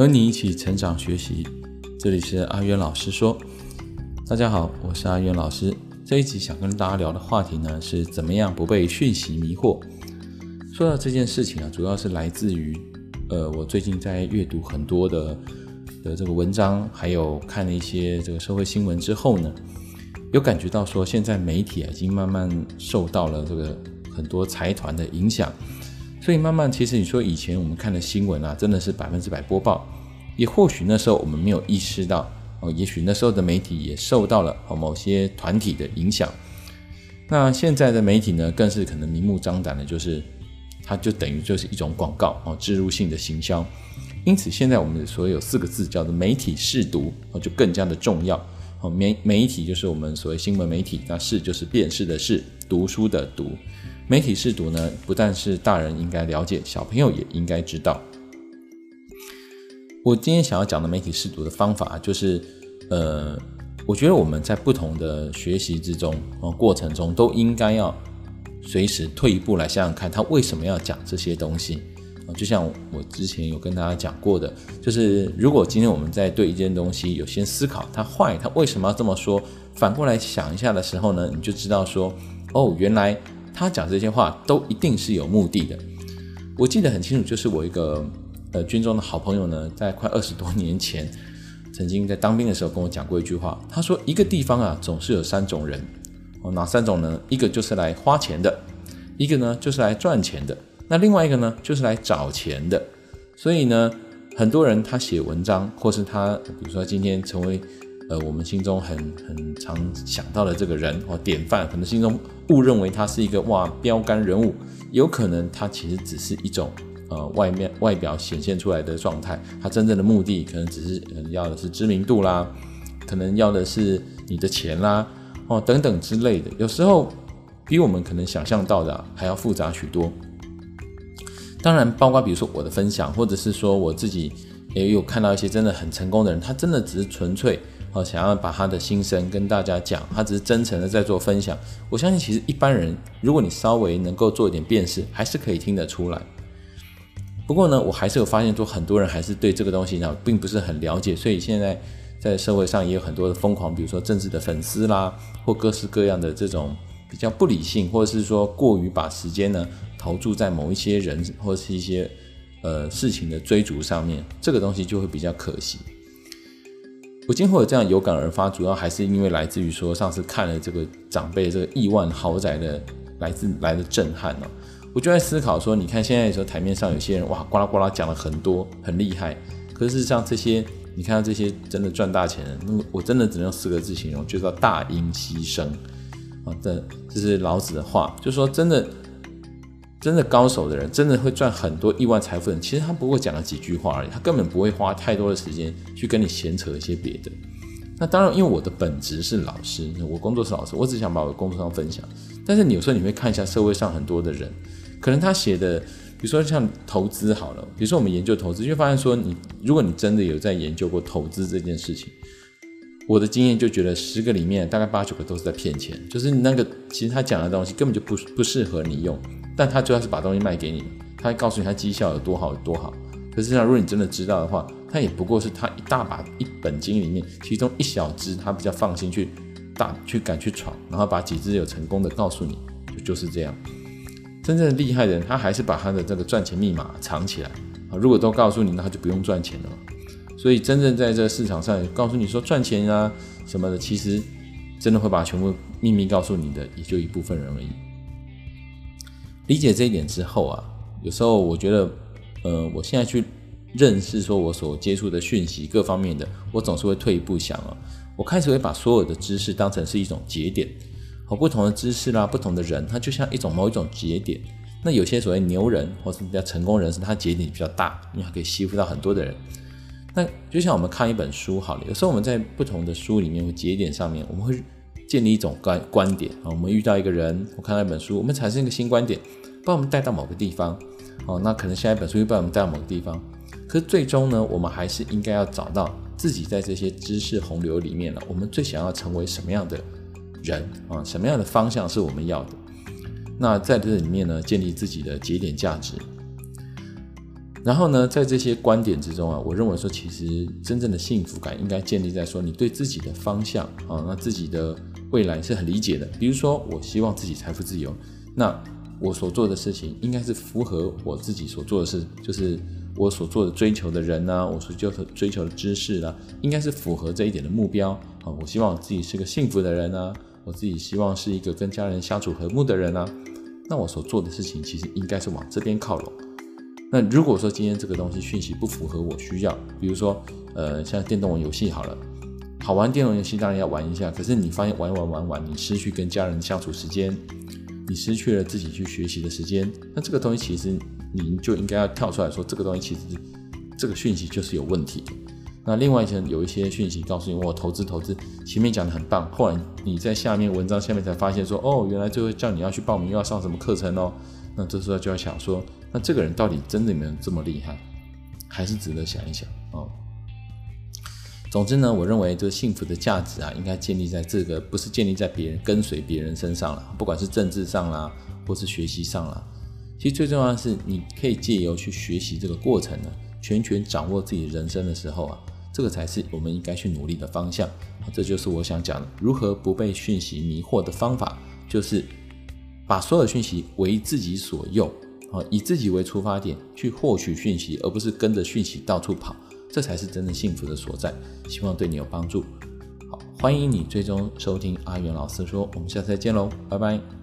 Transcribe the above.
和你一起成长学习，这里是阿渊老师说。大家好，我是阿渊老师。这一集想跟大家聊的话题呢，是怎么样不被讯息迷惑。说到这件事情啊，主要是来自于，呃，我最近在阅读很多的的这个文章，还有看了一些这个社会新闻之后呢，有感觉到说，现在媒体啊，已经慢慢受到了这个很多财团的影响。所以慢慢，其实你说以前我们看的新闻啊，真的是百分之百播报，也或许那时候我们没有意识到哦，也许那时候的媒体也受到了某些团体的影响。那现在的媒体呢，更是可能明目张胆的，就是它就等于就是一种广告哦，置入性的行销。因此，现在我们所有四个字叫做媒体试读哦，就更加的重要哦。媒媒体就是我们所谓新闻媒体，那试就是辨识的试，读书的读。媒体试读呢，不但是大人应该了解，小朋友也应该知道。我今天想要讲的媒体试读的方法，就是，呃，我觉得我们在不同的学习之中，呃，过程中都应该要随时退一步来想想看，他为什么要讲这些东西。就像我之前有跟大家讲过的，就是如果今天我们在对一件东西有些思考，他坏，他为什么要这么说？反过来想一下的时候呢，你就知道说，哦，原来。他讲这些话都一定是有目的的。我记得很清楚，就是我一个呃军中的好朋友呢，在快二十多年前，曾经在当兵的时候跟我讲过一句话。他说：“一个地方啊，总是有三种人哦，哪三种呢？一个就是来花钱的，一个呢就是来赚钱的，那另外一个呢就是来找钱的。所以呢，很多人他写文章，或是他比如说今天成为。”呃，我们心中很很常想到的这个人或典范，可能心中误认为他是一个哇标杆人物，有可能他其实只是一种呃外面外表显现出来的状态，他真正的目的可能只是要的是知名度啦，可能要的是你的钱啦，哦等等之类的，有时候比我们可能想象到的还要复杂许多。当然，包括比如说我的分享，或者是说我自己也有看到一些真的很成功的人，他真的只是纯粹。好，想要把他的心声跟大家讲，他只是真诚的在做分享。我相信，其实一般人，如果你稍微能够做一点辨识，还是可以听得出来。不过呢，我还是有发现，说很多人还是对这个东西呢，并不是很了解。所以现在在社会上也有很多的疯狂，比如说政治的粉丝啦，或各式各样的这种比较不理性，或者是说过于把时间呢投注在某一些人或者是一些呃事情的追逐上面，这个东西就会比较可惜。我今后有这样有感而发，主要还是因为来自于说上次看了这个长辈这个亿万豪宅的来自来的震撼哦，我就在思考说，你看现在的时候台面上有些人哇呱啦呱啦讲了很多很厉害，可是像这些你看到这些真的赚大钱的，那么我真的只能用四个字形容，就叫大音希声啊，这这是老子的话，就说真的。真的高手的人，真的会赚很多亿万财富的人，其实他不过讲了几句话而已，他根本不会花太多的时间去跟你闲扯一些别的。那当然，因为我的本职是老师，我工作是老师，我只想把我的工作上分享。但是你有时候你会看一下社会上很多的人，可能他写的，比如说像投资好了，比如说我们研究投资，就会发现说你，如果你真的有在研究过投资这件事情，我的经验就觉得十个里面大概八九个都是在骗钱，就是那个其实他讲的东西根本就不不适合你用。但他主要是把东西卖给你，他会告诉你他绩效有多好有多好。可是，如果你真的知道的话，他也不过是他一大把一本金里面其中一小支，他比较放心去大去敢去闯，然后把几只有成功的告诉你，就就是这样。真正的厉害的人，他还是把他的这个赚钱密码藏起来啊。如果都告诉你，那他就不用赚钱了。所以，真正在这个市场上告诉你说赚钱啊什么的，其实真的会把全部秘密告诉你的，也就一部分人而已。理解这一点之后啊，有时候我觉得，呃，我现在去认识说我所接触的讯息各方面的，我总是会退一步想啊，我开始会把所有的知识当成是一种节点，和不同的知识啦，不同的人，他就像一种某一种节点。那有些所谓牛人或是比较成功人士，他节点比较大，因为他可以吸附到很多的人。那就像我们看一本书好了，有时候我们在不同的书里面节点上面，我们会建立一种观观点啊。我们遇到一个人，我看到一本书，我们产生一个新观点。把我们带到某个地方，哦，那可能下一本书又把我们带到某个地方，可是最终呢，我们还是应该要找到自己在这些知识洪流里面呢，我们最想要成为什么样的人啊？什么样的方向是我们要的？那在这里面呢，建立自己的节点价值。然后呢，在这些观点之中啊，我认为说，其实真正的幸福感应该建立在说你对自己的方向啊，那自己的未来是很理解的。比如说，我希望自己财富自由，那我所做的事情应该是符合我自己所做的事，就是我所做的追求的人啊，我所就追求的知识啊，应该是符合这一点的目标啊。我希望我自己是个幸福的人啊，我自己希望是一个跟家人相处和睦的人啊。那我所做的事情其实应该是往这边靠拢。那如果说今天这个东西讯息不符合我需要，比如说，呃，像电动游戏好了，好玩电动游戏当然要玩一下，可是你发现玩玩玩玩，你失去跟家人相处时间，你失去了自己去学习的时间，那这个东西其实你就应该要跳出来说，这个东西其实这个讯息就是有问题。那另外一些有一些讯息告诉你，我投资投资，前面讲的很棒，后来你在下面文章下面才发现说，哦，原来最后叫你要去报名，又要上什么课程哦，那这时候就要想说。那这个人到底真的有没有这么厉害，还是值得想一想哦。总之呢，我认为这个幸福的价值啊，应该建立在这个，不是建立在别人跟随别人身上了，不管是政治上啦，或是学习上啦。其实最重要的是，你可以借由去学习这个过程呢，全权掌握自己人生的时候啊，这个才是我们应该去努力的方向。这就是我想讲的，如何不被讯息迷惑的方法，就是把所有讯息为自己所用。啊以自己为出发点去获取讯息，而不是跟着讯息到处跑，这才是真正幸福的所在。希望对你有帮助。好，欢迎你最终收听阿元老师说，我们下次再见喽，拜拜。